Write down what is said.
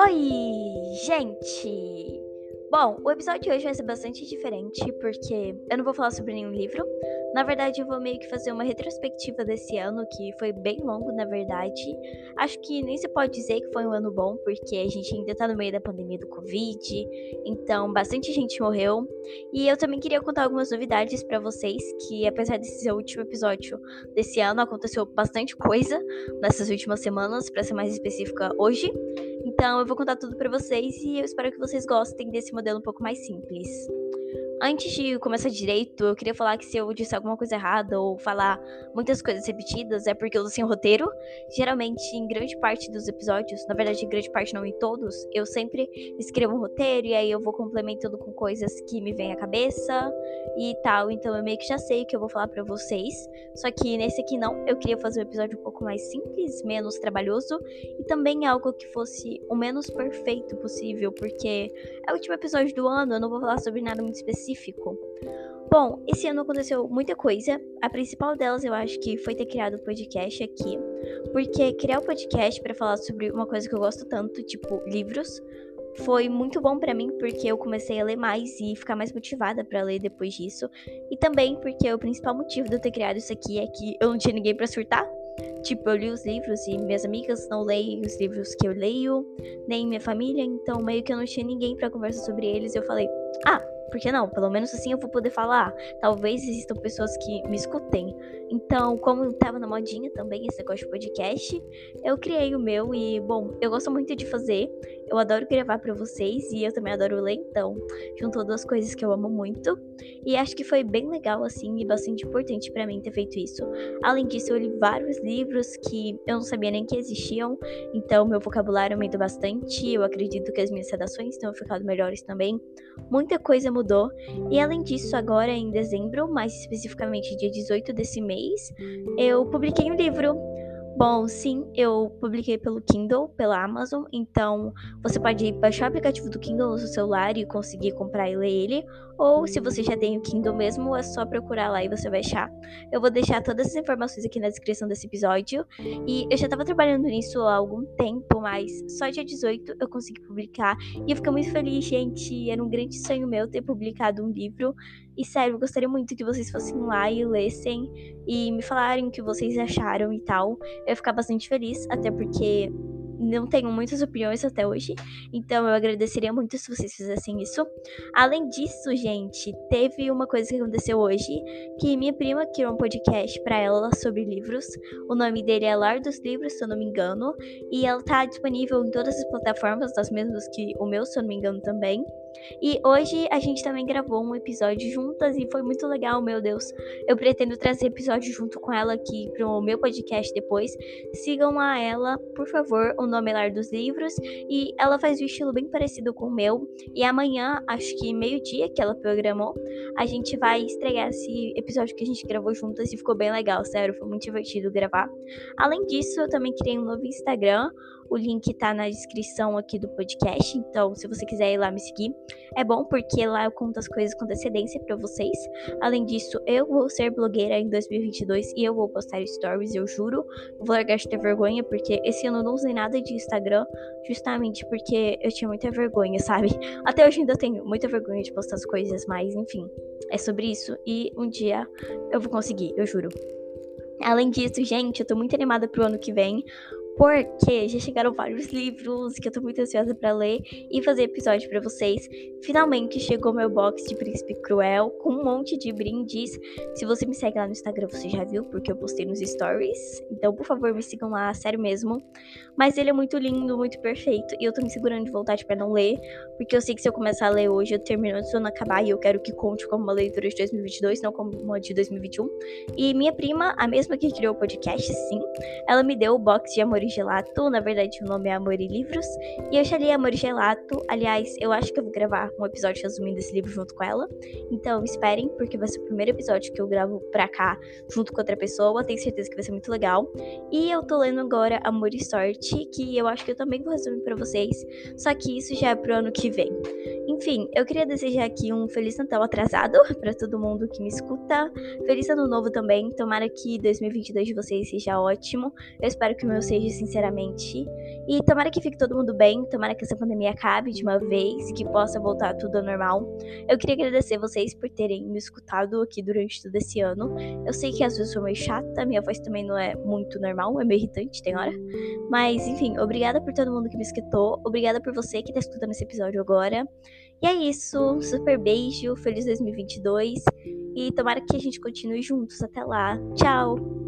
Oi, gente! Bom, o episódio de hoje vai ser bastante diferente porque eu não vou falar sobre nenhum livro. Na verdade, eu vou meio que fazer uma retrospectiva desse ano, que foi bem longo, na verdade. Acho que nem se pode dizer que foi um ano bom, porque a gente ainda tá no meio da pandemia do Covid, então bastante gente morreu. E eu também queria contar algumas novidades para vocês, que apesar desse ser o último episódio desse ano, aconteceu bastante coisa nessas últimas semanas, para ser mais específica, hoje. Então eu vou contar tudo para vocês e eu espero que vocês gostem desse modelo um pouco mais simples. Antes de começar direito, eu queria falar que se eu disser alguma coisa errada ou falar muitas coisas repetidas, é porque eu tô sem roteiro. Geralmente, em grande parte dos episódios, na verdade, em grande parte não em todos, eu sempre escrevo um roteiro e aí eu vou complementando com coisas que me vêm à cabeça e tal. Então eu meio que já sei o que eu vou falar para vocês. Só que nesse aqui não, eu queria fazer um episódio um pouco mais simples, menos trabalhoso e também algo que fosse o menos perfeito possível, porque é o último episódio do ano, eu não vou falar sobre nada muito específico específico? Bom, esse ano aconteceu muita coisa. A principal delas eu acho que foi ter criado o podcast aqui, porque criar o um podcast para falar sobre uma coisa que eu gosto tanto, tipo livros, foi muito bom para mim porque eu comecei a ler mais e ficar mais motivada para ler depois disso. E também porque o principal motivo de eu ter criado isso aqui é que eu não tinha ninguém para surtar. Tipo, eu li os livros e minhas amigas não leem os livros que eu leio, nem minha família, então meio que eu não tinha ninguém para conversar sobre eles. Eu falei: "Ah, por que não? Pelo menos assim eu vou poder falar. Talvez existam pessoas que me escutem. Então, como tava na modinha também esse negócio de podcast, eu criei o meu e, bom, eu gosto muito de fazer. Eu adoro gravar para vocês e eu também adoro ler, então, juntou duas coisas que eu amo muito. E acho que foi bem legal, assim, e bastante importante para mim ter feito isso. Além disso, eu li vários livros que eu não sabia nem que existiam, então meu vocabulário aumentou bastante. Eu acredito que as minhas redações tenham ficado melhores também. Muita coisa mudou. E além disso, agora em dezembro, mais especificamente dia 18 desse mês, eu publiquei um livro Bom, sim, eu publiquei pelo Kindle, pela Amazon, então você pode baixar o aplicativo do Kindle no seu celular e conseguir comprar e ler ele, ou se você já tem o Kindle mesmo, é só procurar lá e você vai achar. Eu vou deixar todas as informações aqui na descrição desse episódio, e eu já estava trabalhando nisso há algum tempo, mas só dia 18 eu consegui publicar, e eu fiquei muito feliz, gente, era um grande sonho meu ter publicado um livro, e sério, eu gostaria muito que vocês fossem lá e lessem e me falarem o que vocês acharam e tal. Eu ia ficar bastante feliz, até porque não tenho muitas opiniões até hoje, então eu agradeceria muito se vocês fizessem isso. Além disso, gente, teve uma coisa que aconteceu hoje, que minha prima criou um podcast para ela sobre livros. O nome dele é Lar dos Livros, se eu não me engano, e ela tá disponível em todas as plataformas, das mesmas que o meu, se eu não me engano também. E hoje a gente também gravou um episódio juntas e foi muito legal, meu Deus. Eu pretendo trazer episódio junto com ela aqui pro meu podcast depois. Sigam lá ela, por favor, o nome é Lar dos Livros. E ela faz um estilo bem parecido com o meu. E amanhã, acho que meio-dia que ela programou, a gente vai estrear esse episódio que a gente gravou juntas e ficou bem legal, sério, foi muito divertido gravar. Além disso, eu também criei um novo Instagram o link tá na descrição aqui do podcast, então se você quiser ir lá me seguir, é bom porque lá eu conto as coisas com antecedência para vocês. Além disso, eu vou ser blogueira em 2022 e eu vou postar stories, eu juro. vou largar de ter vergonha porque esse ano eu não usei nada de Instagram, justamente porque eu tinha muita vergonha, sabe? Até hoje ainda tenho muita vergonha de postar as coisas, mas enfim, é sobre isso e um dia eu vou conseguir, eu juro. Além disso, gente, eu tô muito animada pro ano que vem, porque já chegaram vários livros que eu tô muito ansiosa para ler e fazer episódio para vocês. Finalmente chegou meu box de Príncipe Cruel com um monte de brindes. Se você me segue lá no Instagram, você já viu, porque eu postei nos stories. Então, por favor, me sigam lá, sério mesmo. Mas ele é muito lindo, muito perfeito e eu tô me segurando de vontade para não ler, porque eu sei que se eu começar a ler hoje, eu termino antes do acabar e eu quero que conte como uma leitura de 2022, não como uma de 2021. E minha prima, a mesma que criou o podcast, sim, ela me deu o box de Amor Gelato. Na verdade, o nome é Amor e Livros. E eu já li Amor e Gelato. Aliás, eu acho que eu vou gravar um episódio resumindo esse livro junto com ela. Então, esperem, porque vai ser o primeiro episódio que eu gravo pra cá junto com outra pessoa. Tenho certeza que vai ser muito legal. E eu tô lendo agora Amor e Sorte, que eu acho que eu também vou resumir pra vocês. Só que isso já é pro ano que vem. Enfim, eu queria desejar aqui um Feliz Natal atrasado para todo mundo que me escuta. Feliz Ano Novo também. Tomara que 2022 de vocês seja ótimo. Eu espero que o meu seja, sinceramente. E tomara que fique todo mundo bem. Tomara que essa pandemia acabe de uma vez que possa voltar tudo ao normal. Eu queria agradecer vocês por terem me escutado aqui durante todo esse ano. Eu sei que às vezes sou meio chata, minha voz também não é muito normal, é meio irritante, tem hora. Mas, enfim, obrigada por todo mundo que me escutou. Obrigada por você que tá escutando esse episódio agora. E é isso. Super beijo. Feliz 2022. E tomara que a gente continue juntos até lá. Tchau!